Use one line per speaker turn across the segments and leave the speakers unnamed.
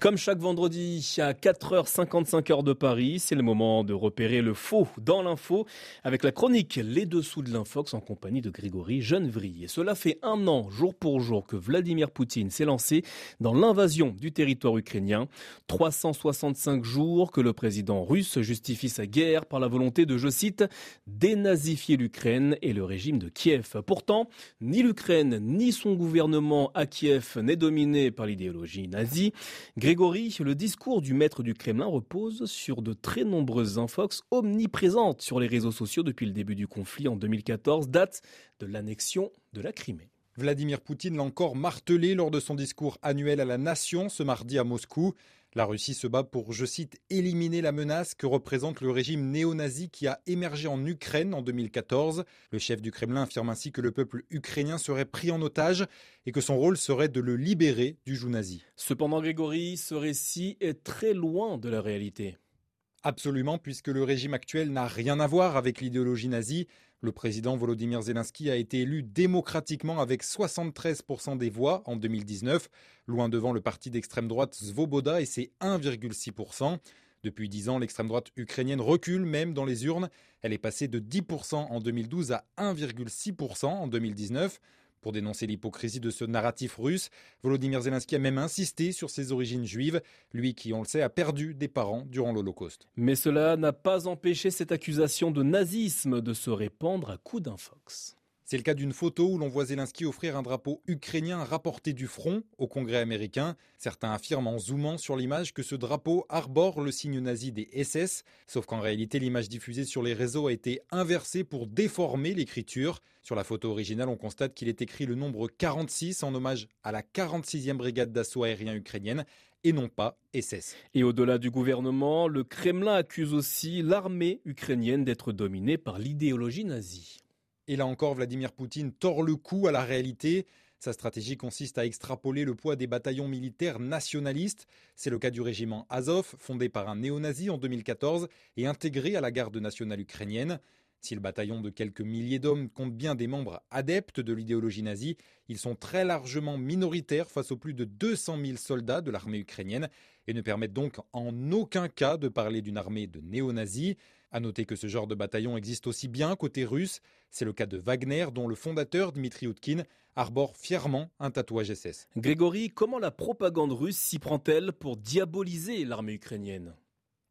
Comme chaque vendredi à 4h55 heure de Paris, c'est le moment de repérer le faux dans l'info avec la chronique Les Dessous de l'Infox en compagnie de Grégory Genevry. Et cela fait un an, jour pour jour, que Vladimir Poutine s'est lancé dans l'invasion du territoire ukrainien. 365 jours que le président russe justifie sa guerre par la volonté de, je cite, dénazifier l'Ukraine et le régime de Kiev. Pourtant, ni l'Ukraine ni son gouvernement à Kiev n'est dominé par l'idéologie nazie. Le discours du maître du Kremlin repose sur de très nombreuses infox omniprésentes sur les réseaux sociaux depuis le début du conflit en 2014, date de l'annexion de la Crimée.
Vladimir Poutine l'a encore martelé lors de son discours annuel à la nation ce mardi à Moscou. La Russie se bat pour, je cite, éliminer la menace que représente le régime néo-nazi qui a émergé en Ukraine en 2014. Le chef du Kremlin affirme ainsi que le peuple ukrainien serait pris en otage et que son rôle serait de le libérer du joug nazi.
Cependant, Grégory, ce récit est très loin de la réalité.
Absolument, puisque le régime actuel n'a rien à voir avec l'idéologie nazie. Le président Volodymyr Zelensky a été élu démocratiquement avec 73% des voix en 2019, loin devant le parti d'extrême droite Svoboda et ses 1,6%. Depuis 10 ans, l'extrême droite ukrainienne recule même dans les urnes. Elle est passée de 10% en 2012 à 1,6% en 2019. Pour dénoncer l'hypocrisie de ce narratif russe, Volodymyr Zelensky a même insisté sur ses origines juives, lui qui, on le sait, a perdu des parents durant l'Holocauste.
Mais cela n'a pas empêché cette accusation de nazisme de se répandre à coups d'infox.
C'est le cas d'une photo où l'on voit Zelensky offrir un drapeau ukrainien rapporté du front au Congrès américain. Certains affirment en zoomant sur l'image que ce drapeau arbore le signe nazi des SS, sauf qu'en réalité l'image diffusée sur les réseaux a été inversée pour déformer l'écriture. Sur la photo originale, on constate qu'il est écrit le nombre 46 en hommage à la 46e brigade d'assaut aérien ukrainienne et non pas SS.
Et au-delà du gouvernement, le Kremlin accuse aussi l'armée ukrainienne d'être dominée par l'idéologie nazie.
Et là encore, Vladimir Poutine tord le cou à la réalité. Sa stratégie consiste à extrapoler le poids des bataillons militaires nationalistes. C'est le cas du régiment Azov, fondé par un néo-nazi en 2014 et intégré à la garde nationale ukrainienne. Si le bataillon de quelques milliers d'hommes compte bien des membres adeptes de l'idéologie nazie, ils sont très largement minoritaires face aux plus de 200 000 soldats de l'armée ukrainienne et ne permettent donc en aucun cas de parler d'une armée de néo-nazis. À noter que ce genre de bataillon existe aussi bien côté russe. C'est le cas de Wagner, dont le fondateur Dmitri Utkin arbore fièrement un tatouage SS.
Grégory, comment la propagande russe s'y prend-elle pour diaboliser l'armée ukrainienne?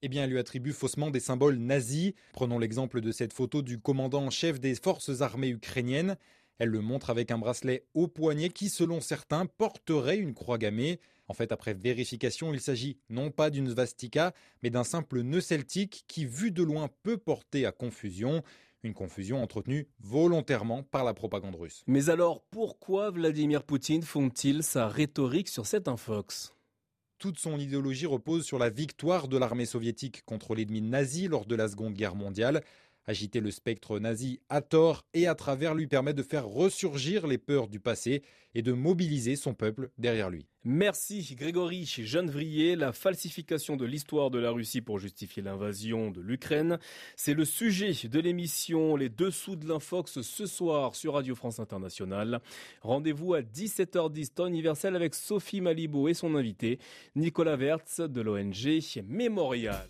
Eh bien, elle lui attribue faussement des symboles nazis. Prenons l'exemple de cette photo du commandant en chef des forces armées ukrainiennes. Elle le montre avec un bracelet au poignet qui, selon certains, porterait une croix gammée. En fait, après vérification, il s'agit non pas d'une svastika, mais d'un simple nœud celtique qui, vu de loin, peut porter à confusion. Une confusion entretenue volontairement par la propagande russe.
Mais alors, pourquoi Vladimir Poutine fonde-t-il sa rhétorique sur cet infox?
Toute son idéologie repose sur la victoire de l'armée soviétique contre l'ennemi nazi lors de la Seconde Guerre mondiale. Agiter le spectre nazi à tort et à travers lui permet de faire ressurgir les peurs du passé et de mobiliser son peuple derrière lui.
Merci Grégory Genevrier. La falsification de l'histoire de la Russie pour justifier l'invasion de l'Ukraine, c'est le sujet de l'émission Les Dessous de l'Infox ce soir sur Radio France Internationale. Rendez-vous à 17h10 temps universel avec Sophie Malibo et son invité Nicolas Wertz de l'ONG Mémorial.